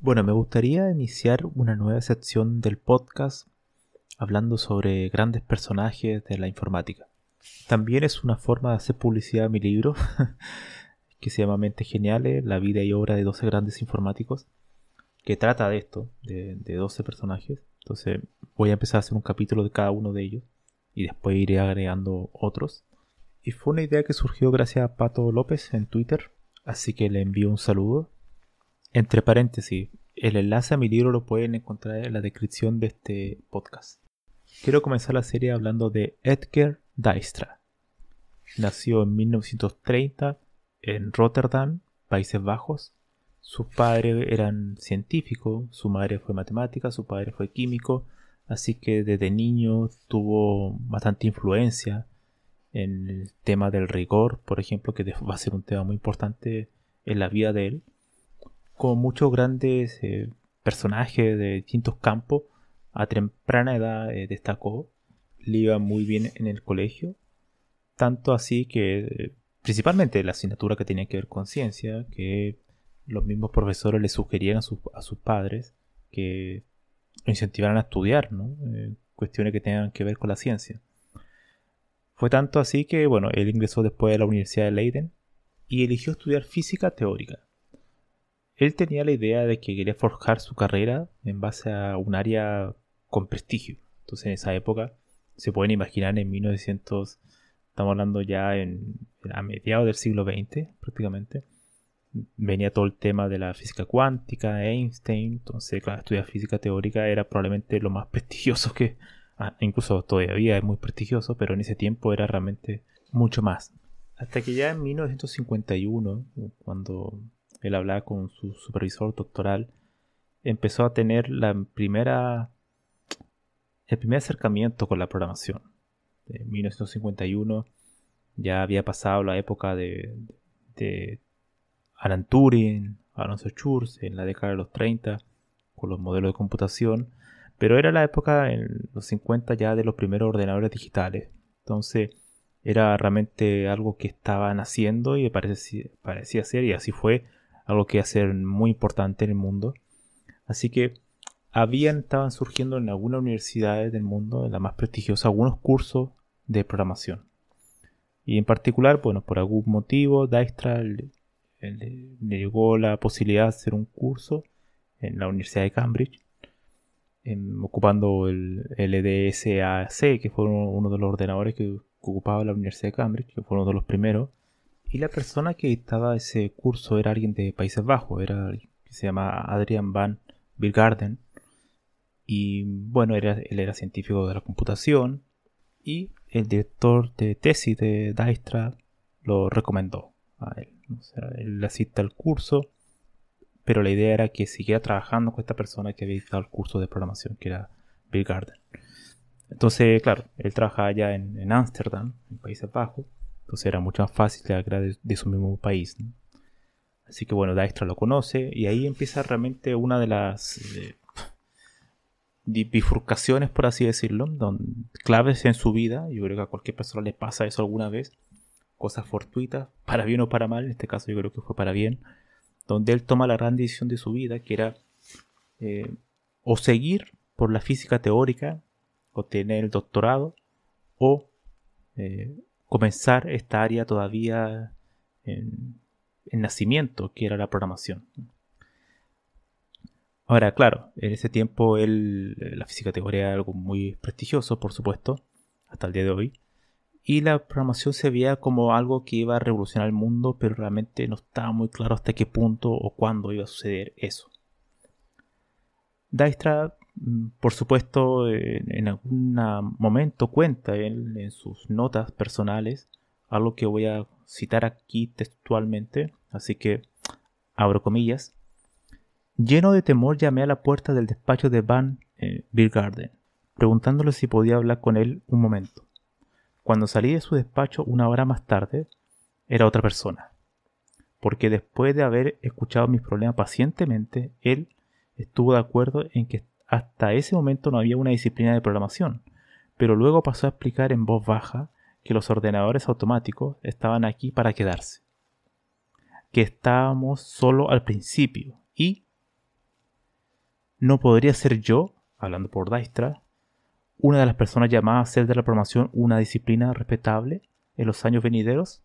Bueno, me gustaría iniciar una nueva sección del podcast hablando sobre grandes personajes de la informática. También es una forma de hacer publicidad a mi libro, que se llama Mentes Geniales, la vida y obra de 12 grandes informáticos, que trata de esto, de, de 12 personajes. Entonces voy a empezar a hacer un capítulo de cada uno de ellos y después iré agregando otros. Y fue una idea que surgió gracias a Pato López en Twitter, así que le envío un saludo entre paréntesis, el enlace a mi libro lo pueden encontrar en la descripción de este podcast. Quiero comenzar la serie hablando de Edgar Dijkstra. Nació en 1930 en Rotterdam, Países Bajos. Sus padres eran científicos, su madre fue matemática, su padre fue químico, así que desde niño tuvo bastante influencia en el tema del rigor, por ejemplo, que va a ser un tema muy importante en la vida de él con muchos grandes eh, personajes de distintos campos. A temprana edad eh, destacó, le iba muy bien en el colegio, tanto así que eh, principalmente la asignatura que tenía que ver con ciencia, que los mismos profesores le sugerían a, sus padres que lo incentivaran a estudiar, cuestiones que tengan que ver con la ciencia. Fue tanto así que, bueno, él ingresó después a la Universidad de Leiden y eligió estudiar física teórica. Él tenía la idea de que quería forjar su carrera en base a un área con prestigio. Entonces en esa época se pueden imaginar en 1900, estamos hablando ya en, a mediados del siglo XX prácticamente, venía todo el tema de la física cuántica, Einstein, entonces claro, estudiar física teórica era probablemente lo más prestigioso que, ah, incluso todavía es muy prestigioso, pero en ese tiempo era realmente mucho más. Hasta que ya en 1951, cuando él hablaba con su supervisor doctoral, empezó a tener la primera, el primer acercamiento con la programación. En 1951 ya había pasado la época de, de Alan Turing, Alonso Schurz en la década de los 30 con los modelos de computación, pero era la época en los 50 ya de los primeros ordenadores digitales. Entonces era realmente algo que estaban haciendo y parecía, parecía ser, y así fue, algo que hacer muy importante en el mundo. Así que habían, estaban surgiendo en algunas universidades del mundo, en la más prestigiosa, algunos cursos de programación. Y en particular, bueno, por algún motivo, Dijkstra le, llegó la posibilidad de hacer un curso en la Universidad de Cambridge, ocupando el LDSAC, que fue uno, de los ordenadores que ocupaba la Universidad de Cambridge, que fue uno de los primeros y la persona que dictaba ese curso era alguien de Países Bajos, era que se llama Adrian Van Birgarden. Y bueno, era, él era científico de la computación y el director de tesis de Dijkstra lo recomendó a él. O sea, él al curso, pero la idea era que siguiera trabajando con esta persona que había dictado el curso de programación, que era Bill Garden. Entonces, claro, él trabajaba allá en Ámsterdam, en Países Bajos, entonces era mucho más fácil de, de su mismo país. Así que bueno, Dijkstra lo conoce y ahí empieza realmente una de las eh, bifurcaciones, por así decirlo, claves en su vida. Yo creo que a cualquier persona le pasa eso alguna vez. Cosas fortuitas, para bien o para mal. En este caso yo creo que fue para bien. Donde él toma la gran decisión de su vida, que era eh, o seguir por la física teórica, o tener el doctorado, o eh, comenzar esta área todavía en, nacimiento, que era la programación. Ahora, claro, en ese tiempo él, la física teórica era algo muy prestigioso, por supuesto, hasta el día de hoy. Y la programación se veía como algo que iba a revolucionar el mundo, pero realmente no estaba muy claro hasta qué punto o cuándo iba a suceder eso. Dijkstra, por supuesto, en algún momento cuenta en sus notas personales algo que voy a citar aquí textualmente, así que abro comillas. Lleno de temor llamé a la puerta del despacho de Van eh, preguntándole si podía hablar con él un momento. Cuando salí de su despacho una hora más tarde, era otra persona. Porque después de haber escuchado mis problemas pacientemente, él estuvo de acuerdo en que hasta ese momento no había una disciplina de programación, pero luego pasó a explicar en voz baja que los ordenadores automáticos estaban aquí para quedarse, que estábamos solo al principio y no podría ser yo, hablando por Dijkstra, una de las personas llamadas a hacer de la programación una disciplina respetable en los años venideros?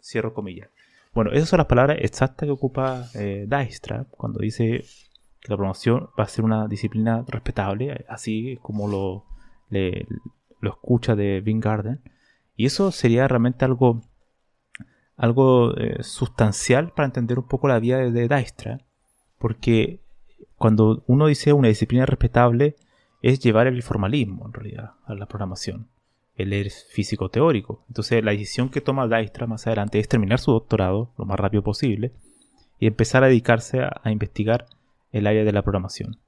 Cierro comillas. Bueno, esas son las palabras exactas que ocupa eh, cuando dice que la programación va a ser una disciplina respetable, así como lo, lo escucha de Vin Garden. Y eso sería realmente algo, algo eh, sustancial para entender un poco la vida de, de porque cuando uno dice una disciplina respetable, es llevar el formalismo en realidad a la programación. Él es físico teórico. Entonces la decisión que toma Dijkstra más adelante es terminar su doctorado lo más rápido posible y empezar a dedicarse a, investigar el área de la programación.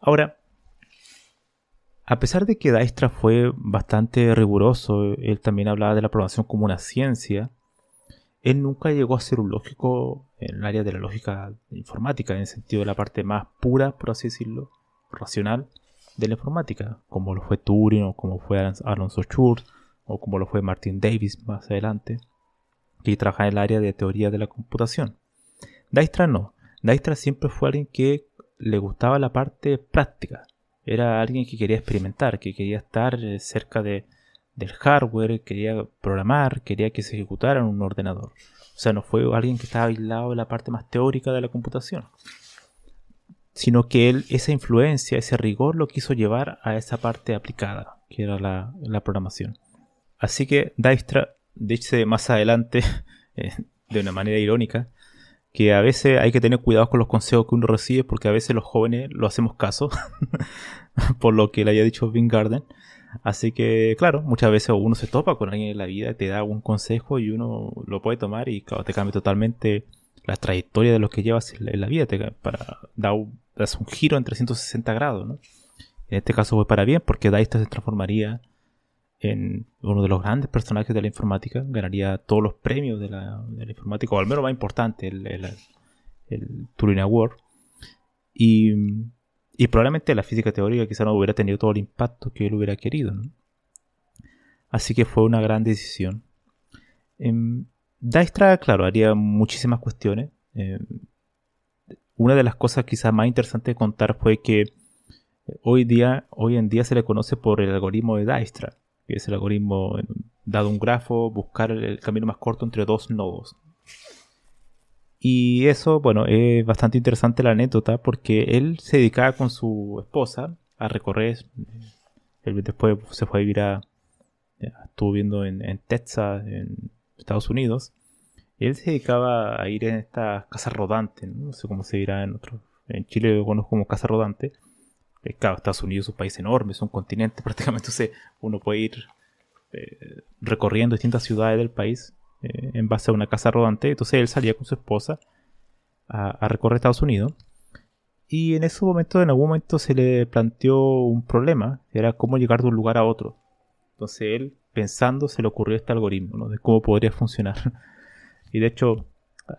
Ahora, a pesar de que Dijkstra fue bastante riguroso, él también hablaba de la programación como una ciencia, él nunca llegó a ser un lógico en el área de la lógica informática, en el sentido de la parte más pura, por así decirlo, racional, de la informática, como lo fue Turing o como fue Alonso Schurz o como lo fue Martin Davis más adelante, que trabaja en el área de teoría de la computación. Dijkstra no. Dijkstra siempre fue alguien que le gustaba la parte práctica. Era alguien que quería experimentar, que quería estar eh, cerca de, del hardware, quería programar, quería que se ejecutara en un ordenador. O sea, no fue alguien que estaba aislado de la parte más teórica de la computación sino que él esa influencia, ese rigor lo quiso llevar a esa parte aplicada, que era la, programación. Así que Dijkstra dice más adelante, eh, de una manera irónica, que a veces hay que tener cuidado con los consejos que uno recibe porque a veces los jóvenes lo hacemos caso, por lo que le haya dicho Vin Garden. Así que, claro, muchas veces uno se topa con alguien en la vida, te da un consejo y uno lo puede tomar y te cambia totalmente la trayectoria de lo que llevas en la vida, para dar un, giro en 360 grados, ¿no? En este caso fue para bien porque Dijkstra se transformaría en uno de los grandes personajes de la informática, ganaría todos los premios de la, informática, o al menos más importante, el, el, Turing Award. Y, y, probablemente la física teórica quizá no hubiera tenido todo el impacto que él hubiera querido. ¿no? Así que fue una gran decisión. Em, Dijkstra, claro, haría muchísimas cuestiones. Eh, una de las cosas quizás más interesantes de contar fue que hoy, día, hoy en día se le conoce por el algoritmo de Dijkstra, que es el algoritmo, dado un grafo, buscar el camino más corto entre dos nodos. Y eso, bueno, es bastante interesante la anécdota porque él se dedicaba con su esposa a recorrer. Él después se fue a vivir a. Estuvo viviendo en, en Texas, en Estados Unidos, él se dedicaba a ir en estas casas rodantes, ¿no? sé cómo se dirá en otros. En Chile lo conozco como casa rodante. Eh, claro, Estados Unidos es un país enorme, es un continente prácticamente, entonces uno puede ir eh, recorriendo distintas ciudades del país eh, en base a una casa rodante. Entonces él salía con su esposa a, a recorrer Estados Unidos. Y en ese momento, en algún momento se le planteó un problema, era cómo llegar de un lugar a otro. Entonces él pensando se le ocurrió este algoritmo, ¿no? De cómo podría funcionar. y de hecho,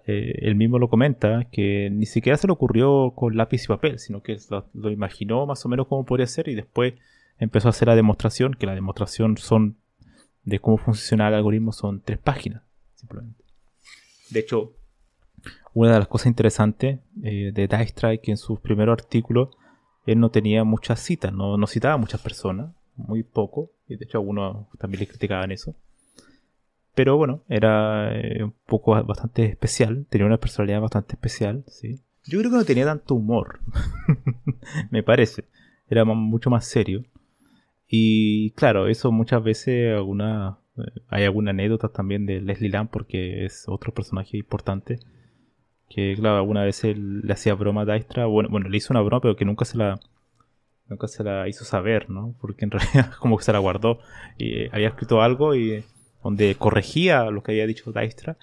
eh, él mismo lo comenta, que ni siquiera se le ocurrió con lápiz y papel, sino que lo, imaginó más o menos cómo podría ser y después empezó a hacer la demostración, que la demostración son de cómo funciona el algoritmo son tres páginas, simplemente. De hecho, una de las cosas interesantes eh, de es que en sus primeros artículos él no tenía muchas citas, no, no citaba a muchas personas, muy poco, y de hecho algunos también le criticaban eso. Pero bueno, era eh, un poco bastante especial, tenía una personalidad bastante especial, ¿sí? Yo creo que no tenía tanto humor, me parece. Era mucho más serio. Y claro, eso muchas veces alguna, eh, hay alguna anécdota también de Leslie Lamb porque es otro personaje importante. Que claro, alguna vez él le hacía broma a Dijkstra. Bueno, bueno, le hizo una broma, pero que nunca se la nunca se la hizo saber, ¿no? Porque en realidad como que se la guardó y eh, había escrito algo y donde corregía lo que había dicho Dijkstra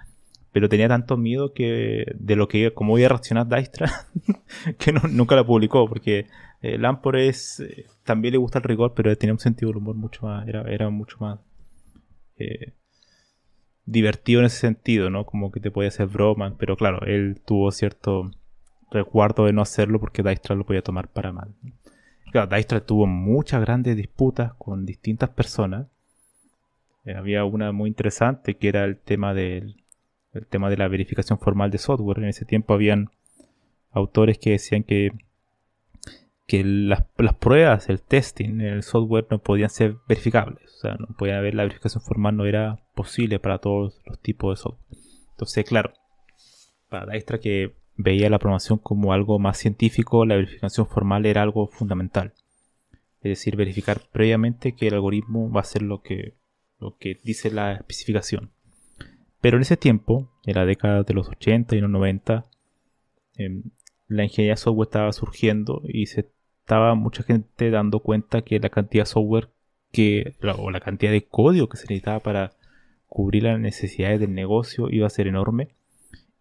pero tenía tanto miedo que de lo que cómo iba a reaccionar Dijkstra que nunca la publicó porque eh, Lampor es eh, también le gusta el rigor pero tenía un sentido del humor mucho más era, era mucho más eh, divertido en ese sentido no como que te podía hacer broma pero claro él tuvo cierto resguardo de no hacerlo porque Dijkstra lo podía tomar para mal. Claro Dijkstra tuvo muchas grandes disputas con distintas personas había una muy interesante que era el tema del el tema de la verificación formal de software. En ese tiempo habían autores que decían que, que las, pruebas, el testing en el software no podían ser verificables. O sea, no podía haber la verificación formal, no era posible para todos los tipos de software. Entonces, claro, para extra que veía la programación como algo más científico, la verificación formal era algo fundamental. Es decir, verificar previamente que el algoritmo va a ser lo que, lo que dice la especificación. Pero en ese tiempo, en la década de los 80 y los 90, em, la ingeniería software estaba surgiendo y se estaba mucha gente dando cuenta que la cantidad de software que, o la cantidad de código que se necesitaba para cubrir las necesidades del negocio iba a ser enorme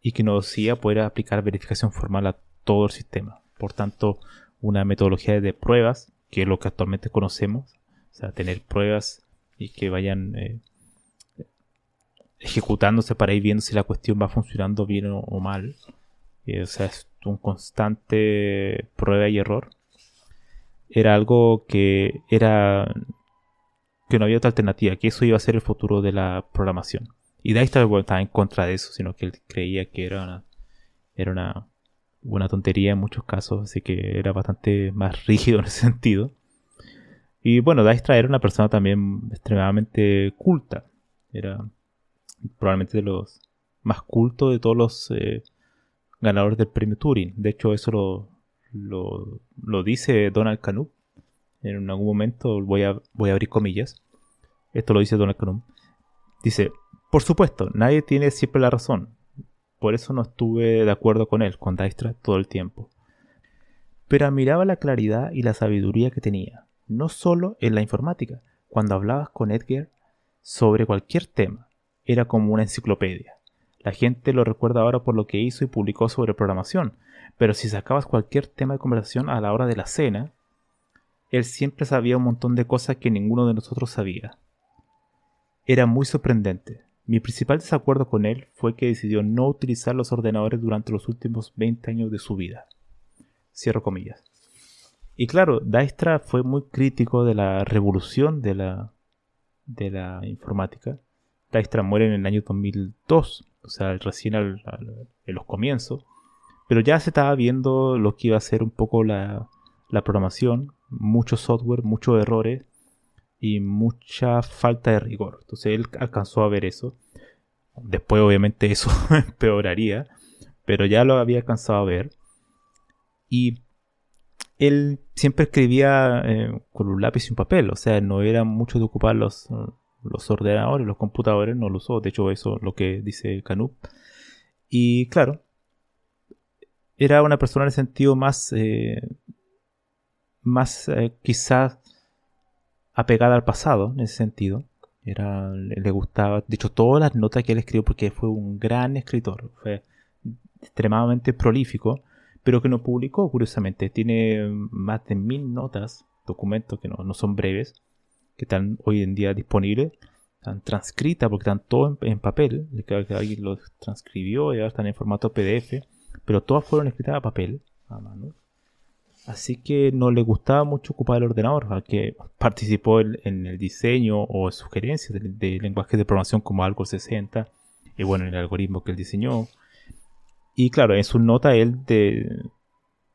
y que no iba a poder aplicar verificación formal a todo el sistema. Por tanto, una metodología de pruebas, que es lo que actualmente conocemos, o sea, tener pruebas y que vayan eh, ejecutándose para ir viendo si la cuestión va funcionando bien o, mal. o sea, es un constante prueba y error. Era algo que era que no había otra alternativa, que eso iba a ser el futuro de la programación. Y Dijkstra estaba en contra de eso, sino que él creía que era una, era una, una tontería en muchos casos, así que era bastante más rígido en ese sentido. Y bueno, Dijkstra era una persona también extremadamente culta. Era probablemente de los más cultos de todos los eh, ganadores del premio Turing. De hecho, eso lo, lo, dice Donald Knuth. En algún momento voy a, voy a abrir comillas. Esto lo dice Donald Knuth. Dice, por supuesto, nadie tiene siempre la razón. Por eso no estuve de acuerdo con él, con Dijkstra, todo el tiempo. Pero admiraba la claridad y la sabiduría que tenía, no solo en la informática, cuando hablabas con Edgar sobre cualquier tema, era como una enciclopedia. La gente lo recuerda ahora por lo que hizo y publicó sobre programación, pero si sacabas cualquier tema de conversación a la hora de la cena, él siempre sabía un montón de cosas que ninguno de nosotros sabía. Era muy sorprendente. Mi principal desacuerdo con él fue que decidió no utilizar los ordenadores durante los últimos 20 años de su vida. Cierro comillas. Y claro, Dijkstra fue muy crítico de la revolución de la, de la informática Dijkstra muere en el año 2002, o sea, recién en los comienzos. Pero ya se estaba viendo lo que iba a ser un poco la, programación, mucho software, muchos errores y mucha falta de rigor. Entonces él alcanzó a ver eso. Después obviamente eso empeoraría, pero ya lo había alcanzado a ver. Y él siempre escribía eh, con un lápiz y un papel, o sea, no era mucho de ocupar los, los ordenadores, los computadores no lo usó. De hecho, eso es lo que dice Canup. Y claro, era una persona en el sentido más, eh, más eh, quizás apegada al pasado, en ese sentido. Era, le gustaba, de hecho, todas las notas que él escribió, porque fue un gran escritor, fue extremadamente prolífico, pero que no publicó, curiosamente. Tiene más de mil notas, documentos que no, no son breves, que están hoy en día disponibles, están transcritas porque están todo en, papel, que alguien los transcribió y ahora están en formato PDF, pero todas fueron escritas a papel, a mano. Así que no le gustaba mucho ocupar el ordenador, aunque participó en, el diseño o sugerencias de, lenguajes de programación como Algol 60, y bueno, en el algoritmo que él diseñó. Y claro, en su nota él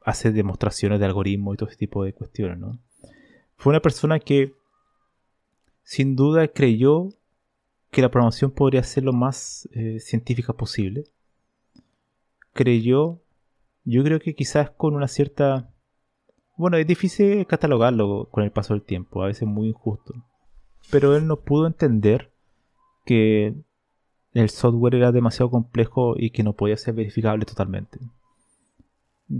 hace demostraciones de algoritmos y todo ese tipo de cuestiones, ¿no? Fue una persona que sin duda creyó que la programación podría ser lo más eh, científica posible. Creyó yo creo que quizás con una cierta... Bueno, es difícil catalogarlo con el paso del tiempo, a veces muy injusto. Pero él no pudo entender que el software era demasiado complejo y que no podía ser verificable totalmente.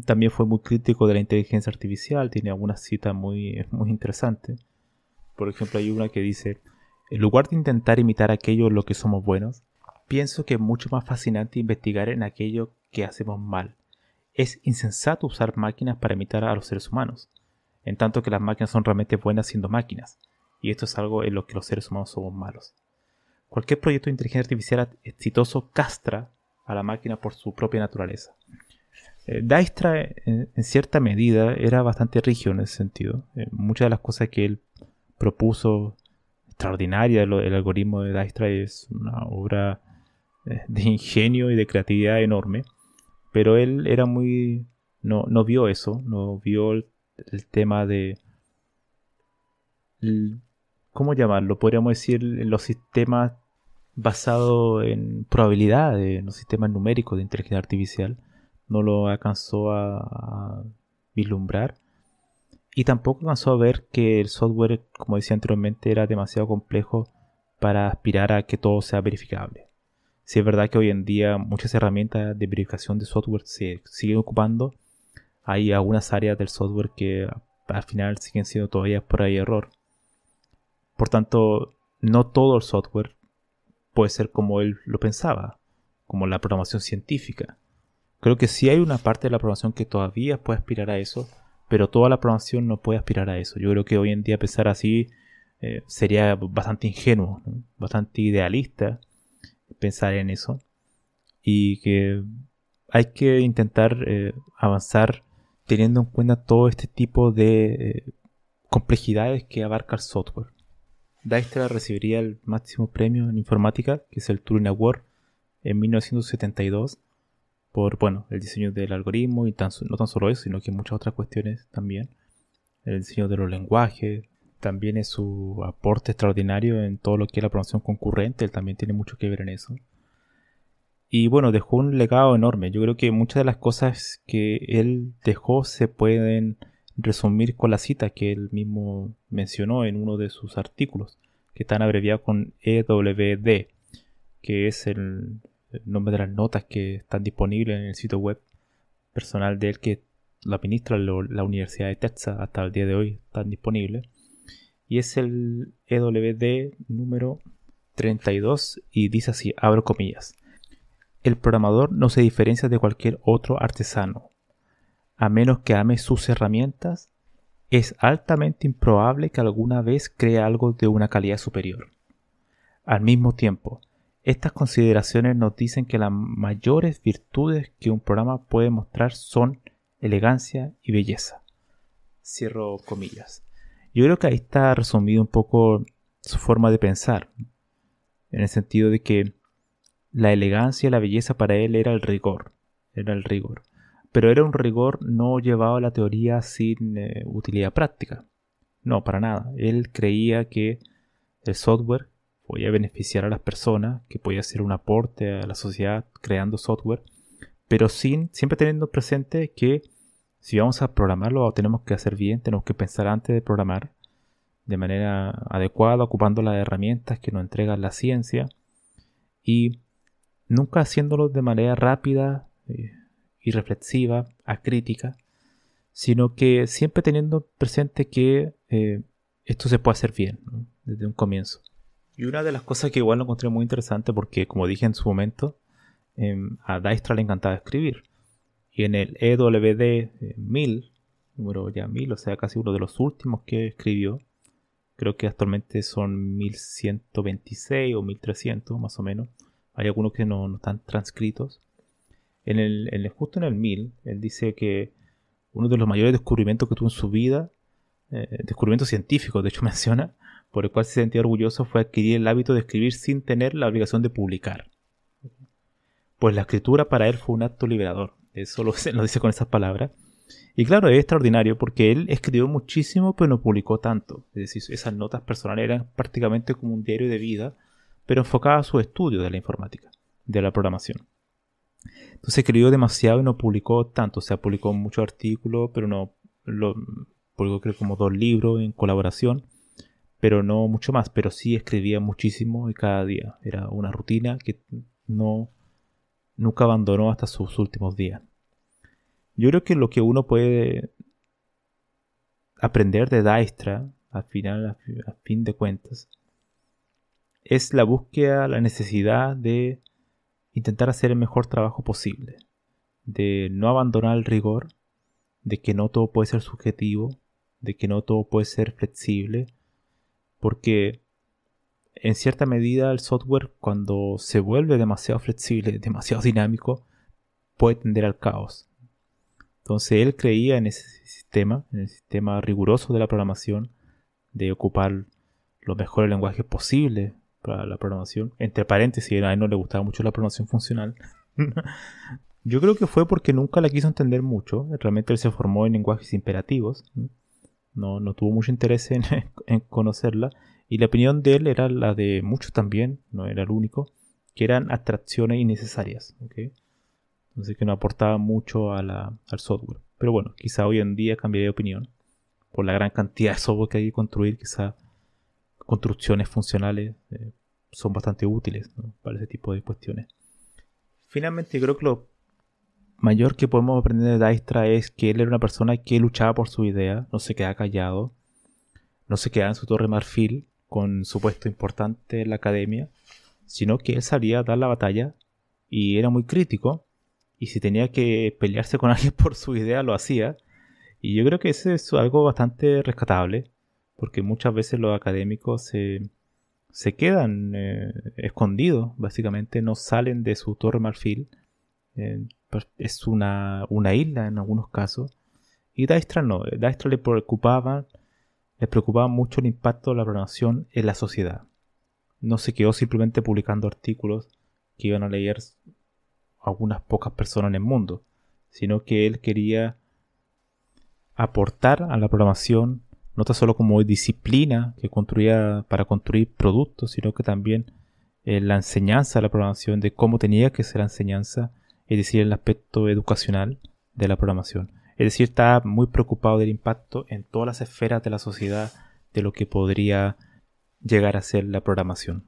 También fue muy crítico de la inteligencia artificial, tiene algunas citas muy, muy interesantes. Por ejemplo, hay una que dice, en lugar de intentar imitar aquello en lo que somos buenos, pienso que es mucho más fascinante investigar en aquello que hacemos mal. Es insensato usar máquinas para imitar a los seres humanos, en tanto que las máquinas son realmente buenas siendo máquinas, y esto es algo en lo que los seres humanos somos malos. Cualquier proyecto de inteligencia artificial exitoso castra a la máquina por su propia naturaleza. Eh, Dijkstra, en, cierta medida, era bastante rígido en ese sentido. Eh, muchas de las cosas que él propuso, extraordinaria, el, algoritmo de Dijkstra es una obra eh, de ingenio y de creatividad enorme. Pero él era muy. No, no vio eso, no vio el, tema de. ¿Cómo llamarlo? Podríamos decir los sistemas basados en probabilidades, los sistemas numéricos de inteligencia artificial no lo alcanzó a, vislumbrar. Y tampoco alcanzó a ver que el software, como decía anteriormente, era demasiado complejo para aspirar a que todo sea verificable. Si es verdad que hoy en día muchas herramientas de verificación de software se siguen ocupando, hay algunas áreas del software que al final siguen siendo todavía por ahí error. Por tanto, no todo el software puede ser como él lo pensaba, como la programación científica. Creo que sí hay una parte de la programación que todavía puede aspirar a eso, pero toda la programación no puede aspirar a eso. Yo creo que hoy en día pensar así eh, sería bastante ingenuo, bastante idealista pensar en eso. Y que hay que intentar eh, avanzar teniendo en cuenta todo este tipo de eh, complejidades que abarca el software. Dijkstra recibiría el máximo premio en informática, que es el Turing Award, en 1972 por bueno, el diseño del algoritmo y no tan solo eso, sino que muchas otras cuestiones también. El diseño de los lenguajes, también es su aporte extraordinario en todo lo que es la programación concurrente, él también tiene mucho que ver en eso. Y bueno, dejó un legado enorme. Yo creo que muchas de las cosas que él dejó se pueden resumir con la cita que él mismo mencionó en uno de sus artículos, que están abreviados con EWD, que es el, nombre de las notas que están disponibles en el sitio web personal de él que la administra la Universidad de Texas hasta el día de hoy están disponibles y es el EWD número 32 y dice así, abro comillas. El programador no se diferencia de cualquier otro artesano. A menos que ame sus herramientas, es altamente improbable que alguna vez cree algo de una calidad superior. Al mismo tiempo, estas consideraciones nos dicen que las mayores virtudes que un programa puede mostrar son elegancia y belleza. Cierro comillas. Yo creo que ahí está resumido un poco su forma de pensar, en el sentido de que la elegancia y la belleza para él era el rigor, era el rigor, pero era un rigor no llevado a la teoría sin eh, utilidad práctica. No, para nada. Él creía que el software podía beneficiar a las personas, que podía hacer un aporte a la sociedad creando software, pero sin siempre teniendo presente que si vamos a programarlo tenemos que hacer bien, tenemos que pensar antes de programar de manera adecuada, ocupando las herramientas que nos entrega la ciencia y nunca haciéndolo de manera rápida eh, y reflexiva, acrítica, sino que siempre teniendo presente que eh, esto se puede hacer bien desde un comienzo. Y una de las cosas que igual lo encontré muy interesante porque, como dije en su momento, em, a Dijkstra le encantaba escribir. Y en el EWD 1000, eh, número ya 1000, o sea, casi uno de los últimos que escribió, creo que actualmente son 1126 o 1300 más o menos. Hay algunos que no, están transcritos. En el, justo en el 1000, él dice que uno de los mayores descubrimientos que tuvo en su vida, eh, descubrimientos científicos, de hecho menciona, por el cual se sentía orgulloso fue adquirir el hábito de escribir sin tener la obligación de publicar. Pues la escritura para él fue un acto liberador. Eso lo, lo dice con esas palabras. Y claro, es extraordinario porque él escribió muchísimo pero no publicó tanto. Es decir, esas notas personales eran prácticamente como un diario de vida, pero enfocaba a su estudio de la informática, de la programación. Entonces escribió demasiado y no publicó tanto. O sea, publicó muchos artículos, pero no. Lo, publicó creo como dos libros en colaboración, pero no mucho más. Pero sí escribía muchísimo y cada día. Era una rutina que no nunca abandonó hasta sus últimos días. Yo creo que lo que uno puede aprender de Dijkstra, al final, a fin de cuentas, es la búsqueda, la necesidad de intentar hacer el mejor trabajo posible, de no abandonar el rigor, de que no todo puede ser subjetivo, de que no todo puede ser flexible, porque en cierta medida el software cuando se vuelve demasiado flexible, demasiado dinámico, puede tender al caos. Entonces él creía en ese sistema, en el sistema riguroso de la programación, de ocupar los mejores lenguajes posibles para la programación. Entre paréntesis, a él no le gustaba mucho la programación funcional. Yo creo que fue porque nunca la quiso entender mucho. Realmente él se formó en lenguajes imperativos. No, no tuvo mucho interés en, en conocerla. Y la opinión de él era la de muchos también, no era el único, que eran abstracciones innecesarias. Entonces que no aportaba mucho a la, al software. Pero bueno, quizá hoy en día cambiaría de opinión. Por la gran cantidad de software que hay que construir, quizá construcciones funcionales eh, son bastante útiles para ese tipo de cuestiones. Finalmente, creo que lo mayor que podemos aprender de Dijkstra es que él era una persona que luchaba por su idea, no se quedaba callado, no se quedaba en su torre marfil, con su puesto importante en la academia, sino que él salía a dar la batalla y era muy crítico y si tenía que pelearse con alguien por su idea lo hacía. Y yo creo que eso es algo bastante rescatable, porque muchas veces los académicos se, se quedan eh, escondidos, básicamente no salen de su torre marfil. Eh, pues, es una, una, isla en algunos casos. Y Dijkstra no, Dijkstra le preocupaba les preocupaba mucho el impacto de la programación en la sociedad. No se quedó simplemente publicando artículos que iban a leer algunas pocas personas en el mundo, sino que él quería aportar a la programación no tan solo como disciplina que construía para construir productos, sino que también eh, la enseñanza la programación, de cómo tenía que ser la enseñanza, es decir, el aspecto educacional de la programación. Es decir, está muy preocupado del impacto en todas las esferas de la sociedad de lo que podría llegar a ser la programación.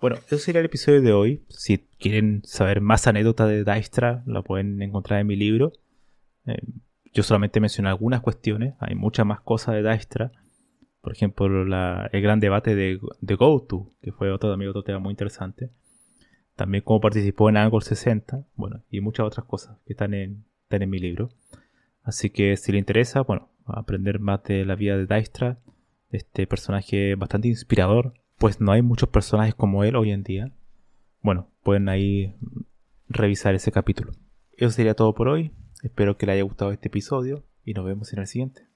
Bueno, eso sería el episodio de hoy. Si quieren saber más anécdotas de Dijkstra, la pueden encontrar en mi libro. Eh, yo solamente mencioné algunas cuestiones, hay muchas más cosas de Dijkstra. Por ejemplo, el gran debate de, de GoTo, que fue otro, también otro tema muy interesante. También cómo participó en Angle 60, bueno, y muchas otras cosas que están en, en mi libro. Así que si le interesa, bueno, aprender más de la vida de Dijkstra, este personaje bastante inspirador, pues no hay muchos personajes como él hoy en día. Bueno, pueden ahí revisar ese capítulo. Eso sería todo por hoy. Espero que le haya gustado este episodio y nos vemos en el siguiente.